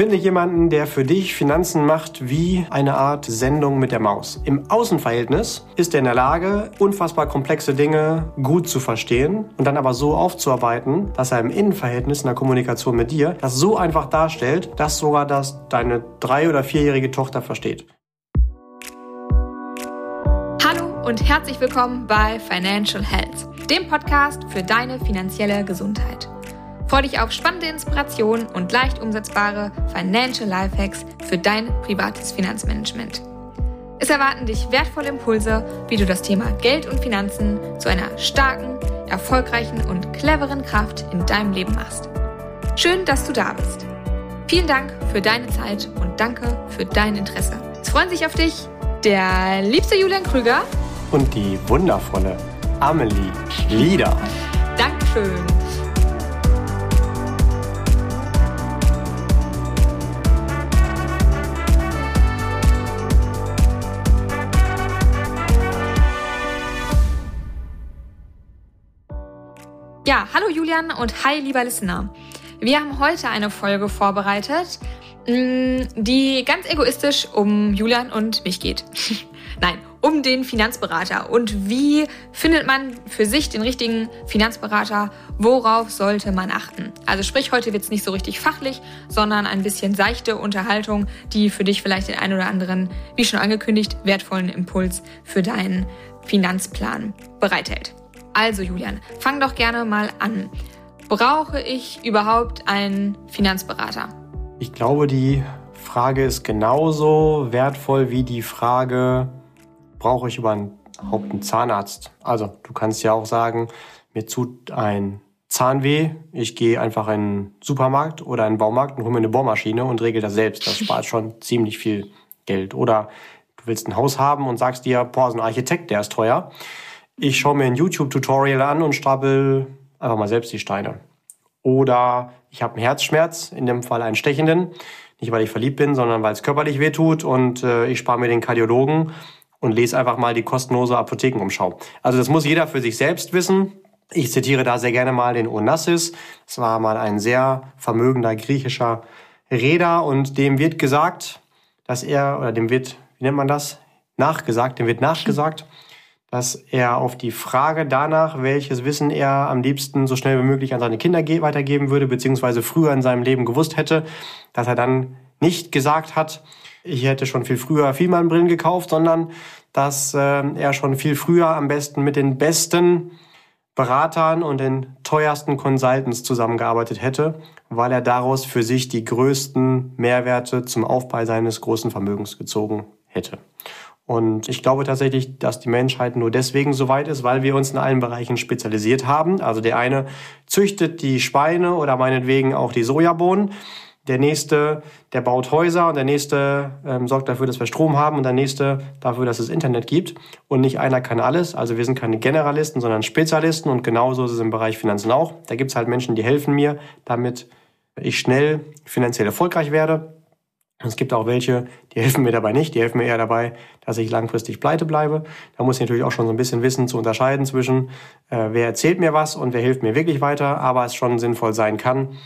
Finde jemanden, der für dich Finanzen macht wie eine Art Sendung mit der Maus. Im Außenverhältnis ist er in der Lage, unfassbar komplexe Dinge gut zu verstehen und dann aber so aufzuarbeiten, dass er im Innenverhältnis in der Kommunikation mit dir das so einfach darstellt, dass sogar das deine drei- oder vierjährige Tochter versteht. Hallo und herzlich willkommen bei Financial Health, dem Podcast für deine finanzielle Gesundheit. Freue dich auf spannende Inspirationen und leicht umsetzbare Financial Lifehacks für dein privates Finanzmanagement. Es erwarten dich wertvolle Impulse, wie du das Thema Geld und Finanzen zu einer starken, erfolgreichen und cleveren Kraft in deinem Leben machst. Schön, dass du da bist. Vielen Dank für deine Zeit und danke für dein Interesse. Es freuen sich auf dich der liebste Julian Krüger und die wundervolle Amelie Lieder. Dankeschön. Ja, hallo Julian und hi lieber Listener. Wir haben heute eine Folge vorbereitet, mm, die ganz egoistisch um Julian und mich geht. Nein, um den Finanzberater und wie findet man für sich den richtigen Finanzberater, worauf sollte man achten. Also sprich, heute wird es nicht so richtig fachlich, sondern ein bisschen seichte Unterhaltung, die für dich vielleicht den einen oder anderen, wie schon angekündigt, wertvollen Impuls für deinen Finanzplan bereithält. Also Julian, fang doch gerne mal an. Brauche ich überhaupt einen Finanzberater? Ich glaube, die Frage ist genauso wertvoll wie die Frage, brauche ich überhaupt einen Zahnarzt? Also du kannst ja auch sagen, mir tut ein Zahnweh, ich gehe einfach in einen Supermarkt oder einen Baumarkt und hole mir eine Bohrmaschine und regel das selbst. Das spart schon ziemlich viel Geld. Oder du willst ein Haus haben und sagst dir, boah, so ein Architekt, der ist teuer ich schaue mir ein YouTube-Tutorial an und stapel einfach mal selbst die Steine. Oder ich habe einen Herzschmerz, in dem Fall einen stechenden. Nicht, weil ich verliebt bin, sondern weil es körperlich weh tut und äh, ich spare mir den Kardiologen und lese einfach mal die kostenlose Apothekenumschau. Also das muss jeder für sich selbst wissen. Ich zitiere da sehr gerne mal den Onassis. Das war mal ein sehr vermögender griechischer Reeder und dem wird gesagt, dass er, oder dem wird, wie nennt man das? Nachgesagt, dem wird nachgesagt, dass er auf die Frage danach, welches Wissen er am liebsten so schnell wie möglich an seine Kinder weitergeben würde, beziehungsweise früher in seinem Leben gewusst hätte, dass er dann nicht gesagt hat, ich hätte schon viel früher Vielmann-Brillen gekauft, sondern dass äh, er schon viel früher am besten mit den besten Beratern und den teuersten Consultants zusammengearbeitet hätte, weil er daraus für sich die größten Mehrwerte zum Aufbau seines großen Vermögens gezogen hätte. Und ich glaube tatsächlich, dass die Menschheit nur deswegen so weit ist, weil wir uns in allen Bereichen spezialisiert haben. Also der eine züchtet die Schweine oder meinetwegen auch die Sojabohnen. Der nächste, der baut Häuser und der nächste ähm, sorgt dafür, dass wir Strom haben und der nächste dafür, dass es Internet gibt. Und nicht einer kann alles. Also wir sind keine Generalisten, sondern Spezialisten und genauso ist es im Bereich Finanzen auch. Da gibt es halt Menschen, die helfen mir, damit ich schnell finanziell erfolgreich werde. Es gibt auch welche, die helfen mir dabei nicht, die helfen mir eher dabei, dass ich langfristig pleite bleibe. Da muss ich natürlich auch schon so ein bisschen wissen zu unterscheiden zwischen, äh, wer erzählt mir was und wer hilft mir wirklich weiter, aber es schon sinnvoll sein kann,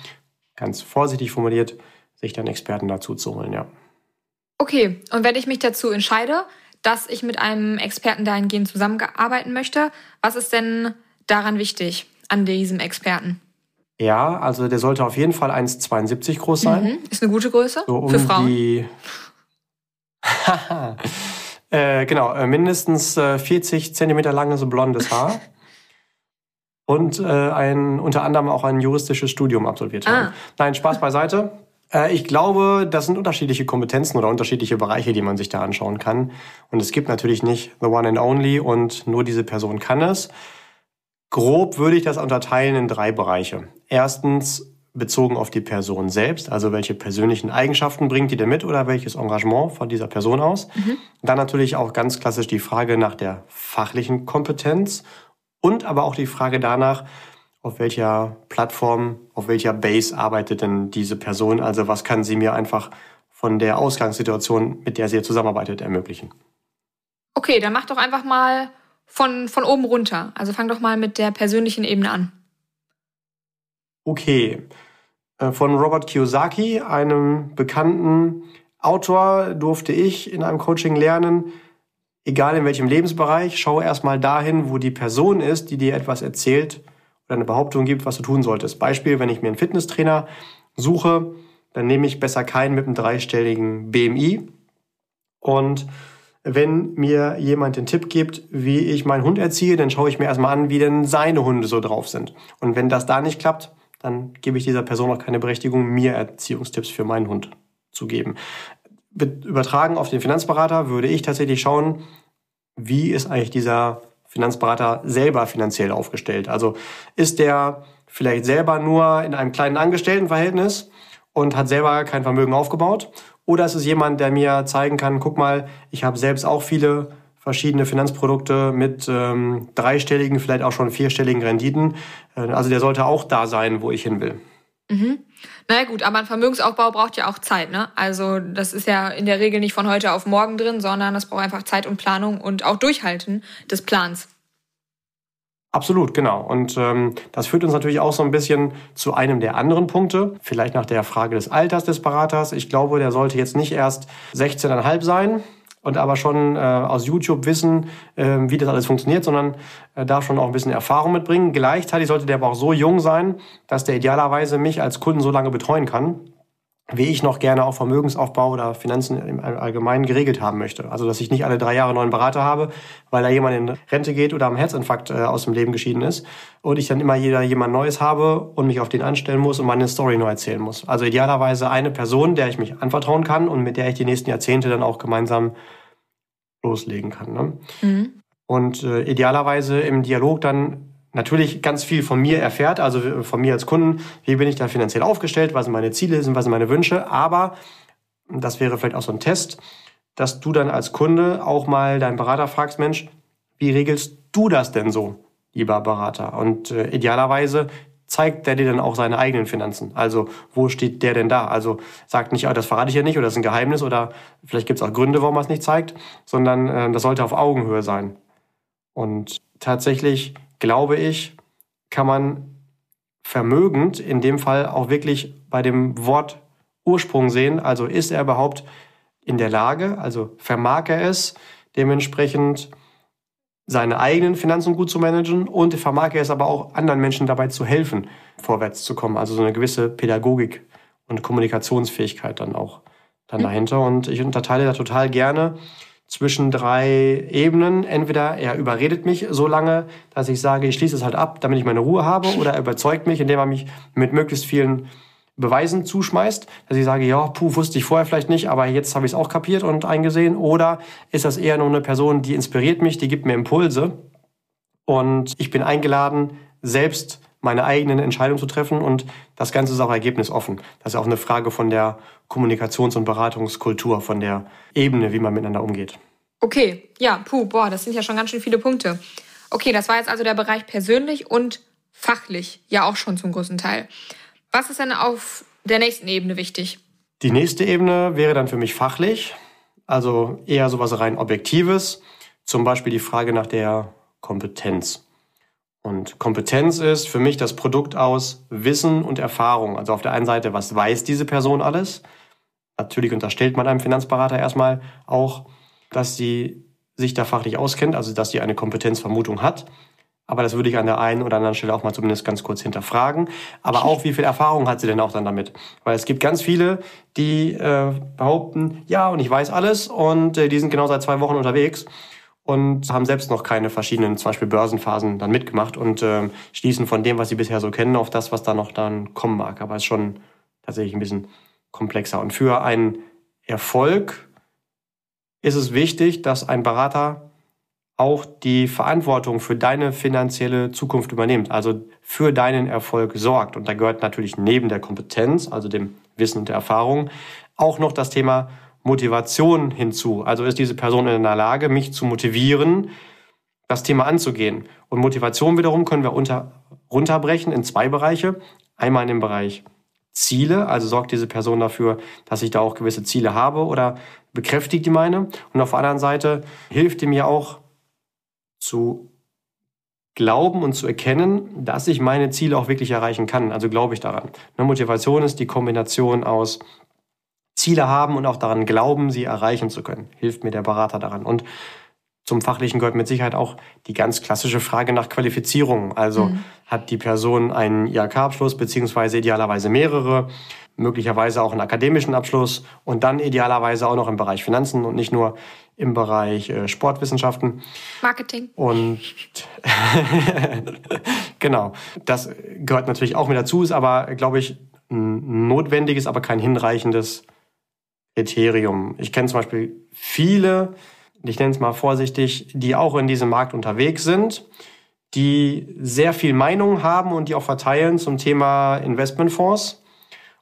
ganz vorsichtig formuliert, sich dann Experten dazu zu holen, ja. Okay, und wenn ich mich dazu entscheide, dass ich mit einem Experten dahingehend zusammenarbeiten möchte, was ist denn daran wichtig an diesem Experten? Ja, also der sollte auf jeden Fall 1,72 groß sein. Mhm. Ist eine gute Größe so um für Frauen. Die äh, genau, äh, mindestens äh, 40 Zentimeter langes blondes Haar. und äh, ein, unter anderem auch ein juristisches Studium absolviert haben. Ah. Nein, Spaß beiseite. Äh, ich glaube, das sind unterschiedliche Kompetenzen oder unterschiedliche Bereiche, die man sich da anschauen kann. Und es gibt natürlich nicht the one and only und nur diese Person kann es. Grob würde ich das unterteilen in drei Bereiche. Erstens bezogen auf die Person selbst, also welche persönlichen Eigenschaften bringt die denn mit oder welches Engagement von dieser Person aus. Mhm. Dann natürlich auch ganz klassisch die Frage nach der fachlichen Kompetenz und aber auch die Frage danach, auf welcher Plattform, auf welcher Base arbeitet denn diese Person, also was kann sie mir einfach von der Ausgangssituation, mit der sie zusammenarbeitet, ermöglichen. Okay, dann mach doch einfach mal von, von oben runter. Also fang doch mal mit der persönlichen Ebene an. Okay. Äh, von Robert Kiyosaki, einem bekannten Autor, durfte ich in einem Coaching lernen, egal in welchem Lebensbereich, schau erstmal dahin, wo die Person ist, die dir etwas erzählt oder eine Behauptung gibt, was du tun solltest. Beispiel, wenn ich mir einen Fitnesstrainer suche, dann nehme ich besser keinen mit einem dreistelligen BMI. Und wenn mir jemand den Tipp gibt, wie ich meinen Hund erziehe, dann schaue ich mir erstmal an, wie denn seine Hunde so drauf sind. Und wenn das da nicht klappt, dann gebe ich dieser Person auch keine Berechtigung, mir Erziehungstipps für meinen Hund zu geben. Übertragen auf den Finanzberater würde ich tatsächlich schauen, wie ist eigentlich dieser Finanzberater selber finanziell aufgestellt. Also ist der vielleicht selber nur in einem kleinen Angestelltenverhältnis und hat selber kein Vermögen aufgebaut? Oder ist es jemand, der mir zeigen kann, guck mal, ich habe selbst auch viele verschiedene Finanzprodukte mit ähm, dreistelligen, vielleicht auch schon vierstelligen Renditen. Äh, also der sollte auch da sein, wo ich hin will. Mhm. Na gut, aber ein Vermögensaufbau braucht ja auch Zeit, ne? Also das ist ja in der Regel nicht von heute auf morgen drin, sondern das braucht einfach Zeit und Planung und auch Durchhalten des Plans. Absolut, genau. Und ähm, das führt uns natürlich auch so ein bisschen zu einem der anderen Punkte, vielleicht nach der Frage des Alters des Beraters. Ich glaube, der sollte jetzt nicht erst 16,5 sein, und aber schon äh, aus YouTube wissen, äh, wie das alles funktioniert, sondern äh, darf schon auch ein bisschen Erfahrung mitbringen. Gleichzeitig sollte der aber auch so jung sein, dass der idealerweise mich als Kunden so lange betreuen kann, wie ich noch gerne auch Vermögensaufbau oder Finanzen im Allgemeinen geregelt haben möchte. Also dass ich nicht alle drei Jahre neuen Berater habe, weil da jemand in Rente geht oder am Herzinfarkt äh, aus dem Leben geschieden ist und ich dann immer jeder jemand Neues habe und mich auf den anstellen muss und meine Story neu erzählen muss. Also idealerweise eine Person, der ich mich anvertrauen kann und mit der ich die nächsten Jahrzehnte dann auch gemeinsam loslegen kann. Ne? Mhm. Und äh, idealerweise im Dialog dann natürlich ganz viel von mir erfährt, also von mir als Kunden, wie bin ich da finanziell aufgestellt, was sind meine Ziele, sind, was sind meine Wünsche, aber das wäre vielleicht auch so ein Test, dass du dann als Kunde auch mal deinen Berater fragst, Mensch, wie regelst du das denn so, lieber Berater? Und äh, idealerweise zeigt der dir dann auch seine eigenen Finanzen. Also wo steht der denn da? Also sagt nicht, ah, das verrate ich ja nicht oder das ist ein Geheimnis oder vielleicht gibt es auch Gründe, warum er es nicht zeigt, sondern äh, das sollte auf Augenhöhe sein. Und tatsächlich glaube ich, kann man vermögend in dem Fall auch wirklich bei dem Wort Ursprung sehen. Also ist er überhaupt in der Lage, also vermag er es, dementsprechend seine eigenen Finanzen gut zu managen und vermag er es aber auch anderen Menschen dabei zu helfen, vorwärts zu kommen. Also so eine gewisse Pädagogik und Kommunikationsfähigkeit dann auch dann mhm. dahinter. Und ich unterteile da total gerne zwischen drei Ebenen. Entweder er überredet mich so lange, dass ich sage, ich schließe es halt ab, damit ich meine Ruhe habe, oder er überzeugt mich, indem er mich mit möglichst vielen Beweisen zuschmeißt, dass ich sage, ja, puh, wusste ich vorher vielleicht nicht, aber jetzt habe ich es auch kapiert und eingesehen. Oder ist das eher nur eine Person, die inspiriert mich, die gibt mir Impulse und ich bin eingeladen, selbst meine eigenen Entscheidungen zu treffen und das Ganze ist auch ergebnisoffen. Das ist auch eine Frage von der Kommunikations- und Beratungskultur, von der Ebene, wie man miteinander umgeht. Okay, ja, puh, boah, das sind ja schon ganz schön viele Punkte. Okay, das war jetzt also der Bereich persönlich und fachlich, ja auch schon zum größten Teil. Was ist denn auf der nächsten Ebene wichtig? Die nächste Ebene wäre dann für mich fachlich, also eher sowas rein Objektives, zum Beispiel die Frage nach der Kompetenz. Und Kompetenz ist für mich das Produkt aus Wissen und Erfahrung. Also auf der einen Seite, was weiß diese Person alles? Natürlich unterstellt man einem Finanzberater erstmal auch, dass sie sich da fachlich auskennt, also dass sie eine Kompetenzvermutung hat. Aber das würde ich an der einen oder anderen Stelle auch mal zumindest ganz kurz hinterfragen. Aber auch, wie viel Erfahrung hat sie denn auch dann damit? Weil es gibt ganz viele, die äh, behaupten, ja, und ich weiß alles und äh, die sind genau seit zwei Wochen unterwegs und haben selbst noch keine verschiedenen, zum Beispiel Börsenphasen dann mitgemacht und äh, schließen von dem, was sie bisher so kennen, auf das, was da noch dann kommen mag. Aber es ist schon tatsächlich ein bisschen komplexer. Und für einen Erfolg ist es wichtig, dass ein Berater auch die Verantwortung für deine finanzielle Zukunft übernimmt, also für deinen Erfolg sorgt. Und da gehört natürlich neben der Kompetenz, also dem Wissen und der Erfahrung, auch noch das Thema Motivation hinzu. Also ist diese Person in der Lage, mich zu motivieren, das Thema anzugehen. Und Motivation wiederum können wir unter, runterbrechen in zwei Bereiche. Einmal in dem Bereich Ziele, also sorgt diese Person dafür, dass ich da auch gewisse Ziele habe oder bekräftigt die meine. Und auf der anderen Seite hilft die mir auch, zu glauben und zu erkennen, dass ich meine Ziele auch wirklich erreichen kann. Also glaube ich daran. Eine Motivation ist die Kombination aus Ziele haben und auch daran glauben, sie erreichen zu können. Hilft mir der Berater daran. Und zum Fachlichen gehört mit Sicherheit auch die ganz klassische Frage nach Qualifizierung. Also mhm. hat die Person einen IHK-Abschluss beziehungsweise idealerweise mehrere, möglicherweise auch einen akademischen Abschluss und dann idealerweise auch noch im Bereich Finanzen und nicht nur im Bereich äh, Sportwissenschaften. Marketing. Und genau, das gehört natürlich auch mit dazu, ist aber, glaube ich, ein notwendiges, aber kein hinreichendes Kriterium. Ich kenne zum Beispiel viele, ich nenne es mal vorsichtig, die auch in diesem Markt unterwegs sind, die sehr viel Meinung haben und die auch verteilen zum Thema Investmentfonds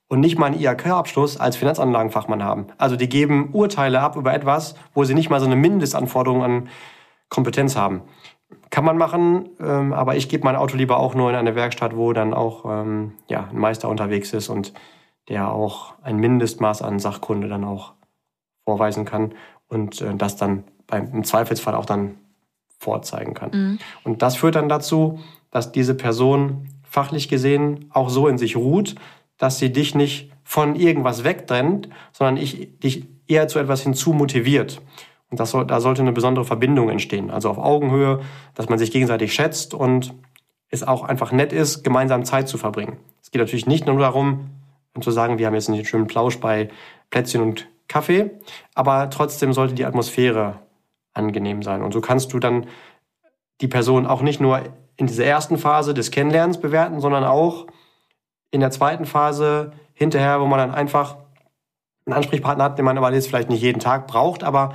und nicht mal einen IHK-Abschluss als Finanzanlagenfachmann haben. Also die geben Urteile ab über etwas, wo sie nicht mal so eine Mindestanforderung an Kompetenz haben. Kann man machen, ähm, aber ich gebe mein Auto lieber auch nur in eine Werkstatt, wo dann auch ähm, ja, ein Meister unterwegs ist und der auch ein Mindestmaß an Sachkunde dann auch vorweisen kann und äh, das dann beim, im Zweifelsfall auch dann vorzeigen kann. Mhm. Und das führt dann dazu, dass diese Person fachlich gesehen auch so in sich ruht, dass sie dich nicht von irgendwas wegtrennt, sondern ich, dich eher zu etwas hinzu motiviert. Und das soll, da sollte eine besondere Verbindung entstehen. Also auf Augenhöhe, dass man sich gegenseitig schätzt und es auch einfach nett ist, gemeinsam Zeit zu verbringen. Es geht natürlich nicht nur darum, zu sagen, wir haben jetzt einen schönen Plausch bei Plätzchen und Kaffee, aber trotzdem sollte die Atmosphäre angenehm sein. Und so kannst du dann die Person auch nicht nur in dieser ersten Phase des Kennenlernens bewerten, sondern auch in der zweiten Phase hinterher, wo man dann einfach einen Ansprechpartner hat, den man aber jetzt vielleicht nicht jeden Tag braucht, aber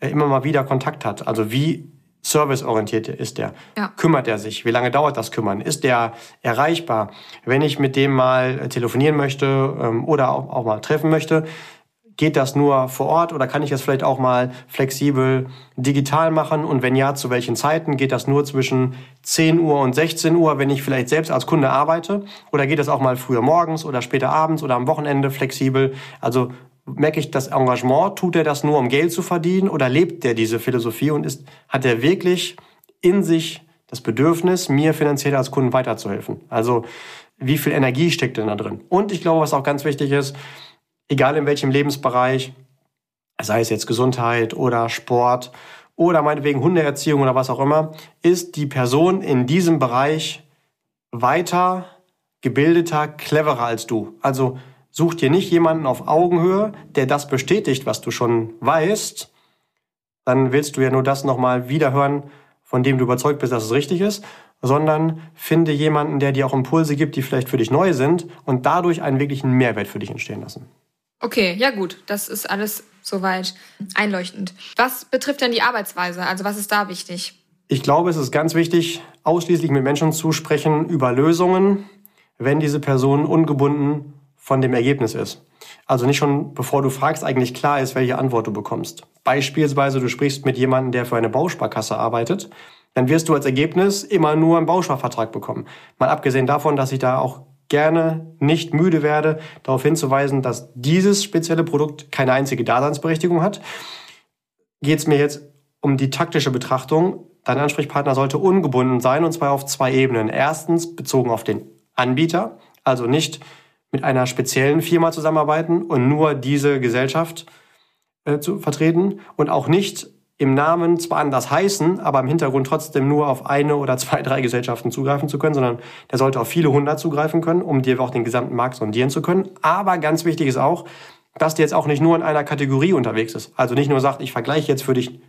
äh, immer mal wieder Kontakt hat. Also wie serviceorientiert ist der? Ja. Kümmert er sich? Wie lange dauert das Kümmern? Ist der erreichbar? Wenn ich mit dem mal äh, telefonieren möchte ähm, oder auch, auch mal treffen möchte, Geht das nur vor Ort oder kann ich das vielleicht auch mal flexibel digital machen? Und wenn ja, zu welchen Zeiten? Geht das nur zwischen 10 Uhr und 16 Uhr, wenn ich vielleicht selbst als Kunde arbeite? Oder geht das auch mal früher morgens oder später abends oder am Wochenende flexibel? Also merke ich das Engagement? Tut er das nur, um Geld zu verdienen? Oder lebt er diese Philosophie und ist, hat er wirklich in sich das Bedürfnis, mir finanziell als Kunden weiterzuhelfen? Also wie viel Energie steckt denn da drin? Und ich glaube, was auch ganz wichtig ist, egal in welchem Lebensbereich, sei es jetzt Gesundheit oder Sport oder meinetwegen Hundeerziehung oder was auch immer, ist die Person in diesem Bereich weiter gebildeter, cleverer als du. Also such dir nicht jemanden auf Augenhöhe, der das bestätigt, was du schon weißt. Dann willst du ja nur das nochmal wiederhören, von dem du überzeugt bist, dass es richtig ist, sondern finde jemanden, der dir auch Impulse gibt, die vielleicht für dich neu sind und dadurch einen wirklichen Mehrwert für dich entstehen lassen. Okay, ja gut, das ist alles soweit einleuchtend. Was betrifft denn die Arbeitsweise? Also was ist da wichtig? Ich glaube, es ist ganz wichtig, ausschließlich mit Menschen zu sprechen über Lösungen, wenn diese Person ungebunden von dem Ergebnis ist. Also nicht schon, bevor du fragst, eigentlich klar ist, welche Antwort du bekommst. Beispielsweise, du sprichst mit jemandem, der für eine Bausparkasse arbeitet, dann wirst du als Ergebnis immer nur einen Bausparvertrag bekommen. Mal abgesehen davon, dass ich da auch gerne nicht müde werde, darauf hinzuweisen, dass dieses spezielle Produkt keine einzige Daseinsberechtigung hat. Geht es mir jetzt um die taktische Betrachtung, dein Ansprechpartner sollte ungebunden sein und zwar auf zwei Ebenen. Erstens bezogen auf den Anbieter, also nicht mit einer speziellen Firma zusammenarbeiten und nur diese Gesellschaft äh, zu vertreten und auch nicht im Namen zwar anders heißen, aber im Hintergrund trotzdem nur auf eine oder zwei, drei Gesellschaften zugreifen zu können, sondern der sollte auf viele hundert zugreifen können, um dir auch den gesamten Markt sondieren zu können. Aber ganz wichtig ist auch, dass der jetzt auch nicht nur in einer Kategorie unterwegs ist. Also nicht nur sagt, ich vergleiche jetzt für dich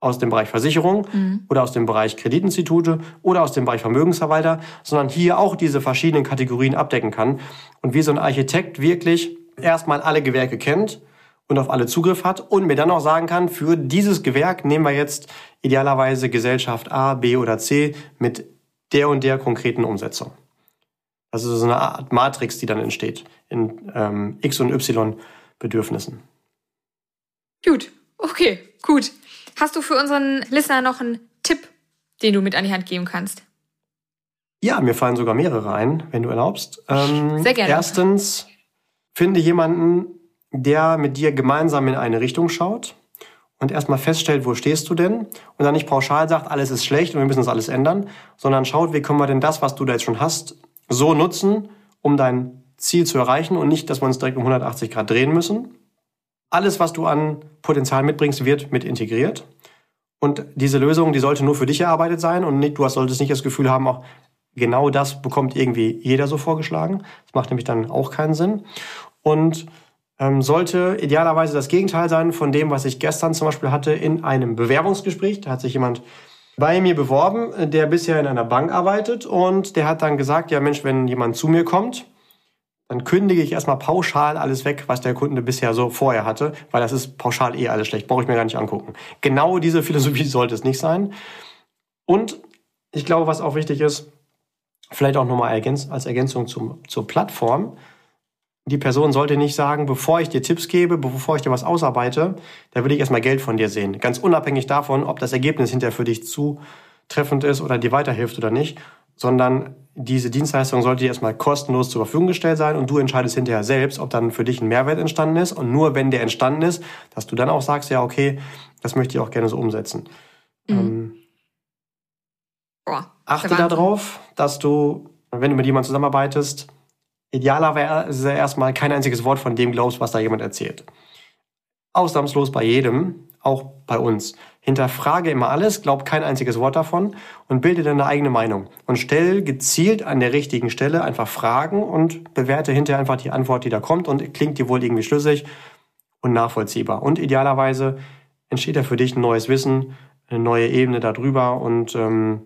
aus dem Bereich Versicherung mhm. oder aus dem Bereich Kreditinstitute oder aus dem Bereich Vermögensverwalter, sondern hier auch diese verschiedenen Kategorien abdecken kann und wie so ein Architekt wirklich erstmal alle Gewerke kennt und auf alle Zugriff hat und mir dann auch sagen kann, für dieses Gewerk nehmen wir jetzt idealerweise Gesellschaft A, B oder C mit der und der konkreten Umsetzung. Also so eine Art Matrix, die dann entsteht in ähm, X und Y Bedürfnissen. Gut, okay, gut. Hast du für unseren Listener noch einen Tipp, den du mit an die Hand geben kannst? Ja, mir fallen sogar mehrere ein, wenn du erlaubst. Ähm, Sehr gerne. Erstens, finde jemanden, der mit dir gemeinsam in eine Richtung schaut und erstmal feststellt, wo stehst du denn und dann nicht pauschal sagt, alles ist schlecht und wir müssen das alles ändern, sondern schaut, wie können wir denn das, was du da jetzt schon hast, so nutzen, um dein Ziel zu erreichen und nicht, dass wir uns direkt um 180 Grad drehen müssen. Alles, was du an Potenzial mitbringst, wird mit integriert. Und diese Lösung, die sollte nur für dich erarbeitet sein und nicht, du solltest nicht das Gefühl haben, auch genau das bekommt irgendwie jeder so vorgeschlagen. Das macht nämlich dann auch keinen Sinn. Und ähm, sollte idealerweise das Gegenteil sein von dem, was ich gestern zum Beispiel hatte in einem Bewerbungsgespräch. Da hat sich jemand bei mir beworben, der bisher in einer Bank arbeitet und der hat dann gesagt, ja Mensch, wenn jemand zu mir kommt, dann kündige ich erstmal pauschal alles weg, was der Kunde bisher so vorher hatte, weil das ist pauschal eh alles schlecht, brauche ich mir gar nicht angucken. Genau diese Philosophie sollte es nicht sein. Und ich glaube, was auch wichtig ist, vielleicht auch nochmal als Ergänzung zum, zur Plattform, die Person sollte nicht sagen, bevor ich dir Tipps gebe, bevor ich dir was ausarbeite, da will ich erstmal Geld von dir sehen. Ganz unabhängig davon, ob das Ergebnis hinterher für dich zutreffend ist oder dir weiterhilft oder nicht, sondern diese Dienstleistung sollte dir erstmal kostenlos zur Verfügung gestellt sein und du entscheidest hinterher selbst, ob dann für dich ein Mehrwert entstanden ist und nur wenn der entstanden ist, dass du dann auch sagst, ja, okay, das möchte ich auch gerne so umsetzen. Mhm. Ähm, Boah, achte darauf, dass du, wenn du mit jemandem zusammenarbeitest, idealerweise erstmal kein einziges Wort von dem glaubst, was da jemand erzählt. Ausnahmslos bei jedem, auch bei uns. Hinterfrage immer alles, glaub kein einziges Wort davon und bilde deine eigene Meinung. Und stell gezielt an der richtigen Stelle einfach Fragen und bewerte hinterher einfach die Antwort, die da kommt und klingt dir wohl irgendwie schlüssig und nachvollziehbar. Und idealerweise entsteht da für dich ein neues Wissen, eine neue Ebene darüber und ähm,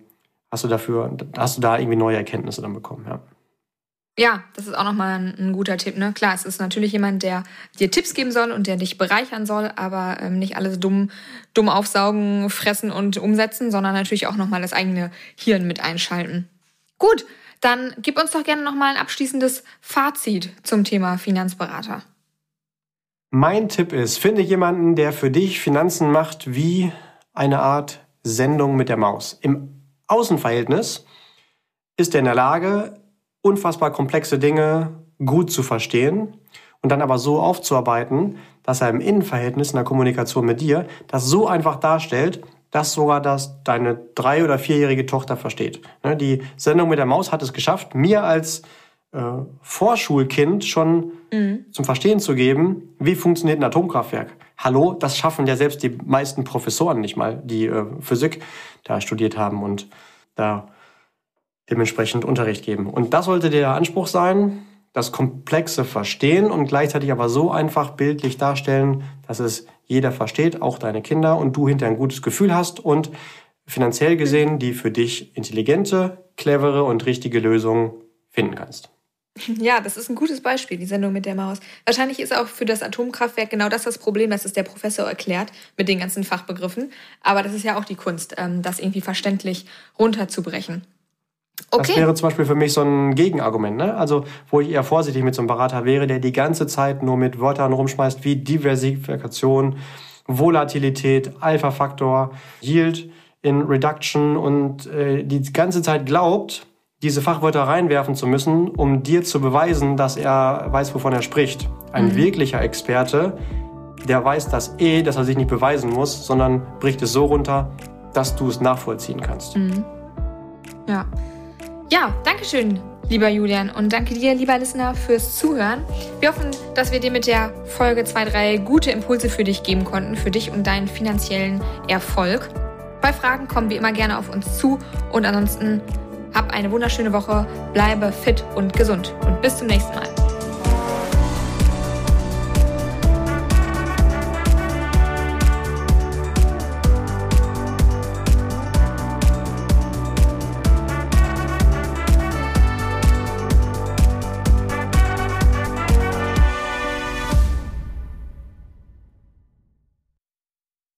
hast du dafür, hast du da irgendwie neue Erkenntnisse dann bekommen, ja. Ja, das ist auch nochmal ein, ein guter Tipp. Ne? Klar, es ist natürlich jemand, der dir Tipps geben soll und der dich bereichern soll, aber ähm, nicht alles dumm, dumm aufsaugen, fressen und umsetzen, sondern natürlich auch nochmal das eigene Hirn mit einschalten. Gut, dann gib uns doch gerne nochmal ein abschließendes Fazit zum Thema Finanzberater. Mein Tipp ist, finde jemanden, der für dich Finanzen macht wie eine Art Sendung mit der Maus. Im Außenverhältnis ist er in der Lage, unfassbar komplexe Dinge gut zu verstehen und dann aber so aufzuarbeiten, dass er im Innenverhältnis in der Kommunikation mit dir das so einfach darstellt, dass sogar das deine drei- oder vierjährige Tochter versteht. Ne, die Sendung mit der Maus hat es geschafft, mir als äh, Vorschulkind schon mhm. zum Verstehen zu geben, wie funktioniert ein Atomkraftwerk. Hallo, das schaffen ja selbst die meisten Professoren nicht mal, die äh, Physik da studiert haben und da dementsprechend Unterricht geben. Und das sollte der Anspruch sein, das Komplexe verstehen und gleichzeitig aber so einfach bildlich darstellen, dass es jeder versteht, auch deine Kinder, und du hinter ein gutes Gefühl hast und finanziell gesehen die für dich intelligente, clevere und richtige Lösung finden kannst. Ja, das ist ein gutes Beispiel, die Sendung mit der Maus. Wahrscheinlich ist auch für das Atomkraftwerk genau das das Problem, dass es der Professor erklärt mit den ganzen Fachbegriffen. Aber das ist ja auch die Kunst, ähm, das irgendwie verständlich runterzubrechen. Okay. Das wäre zum Beispiel für mich so ein Gegenargument. Ne? Also, wo ich eher vorsichtig mit so einem Berater wäre, der die ganze Zeit nur mit Wörtern rumschmeißt wie Diversifikation, Volatilität, Alpha-Faktor, Yield in Reduction und äh, die ganze Zeit glaubt, diese Fachwörter reinwerfen zu müssen, um dir zu beweisen, dass er weiß, wovon er spricht. Ein mhm. wirklicher Experte, der weiß das eh, dass er sich nicht beweisen muss, sondern bricht es so runter, dass du es nachvollziehen kannst. Mhm. Ja. Ja, danke schön, lieber Julian. Und danke dir, lieber Listener, fürs Zuhören. Wir hoffen, dass wir dir mit der Folge 2, 3 gute Impulse für dich geben konnten, für dich und deinen finanziellen Erfolg. Bei Fragen kommen wie immer gerne auf uns zu. Und ansonsten hab eine wunderschöne Woche, bleibe fit und gesund. Und bis zum nächsten Mal.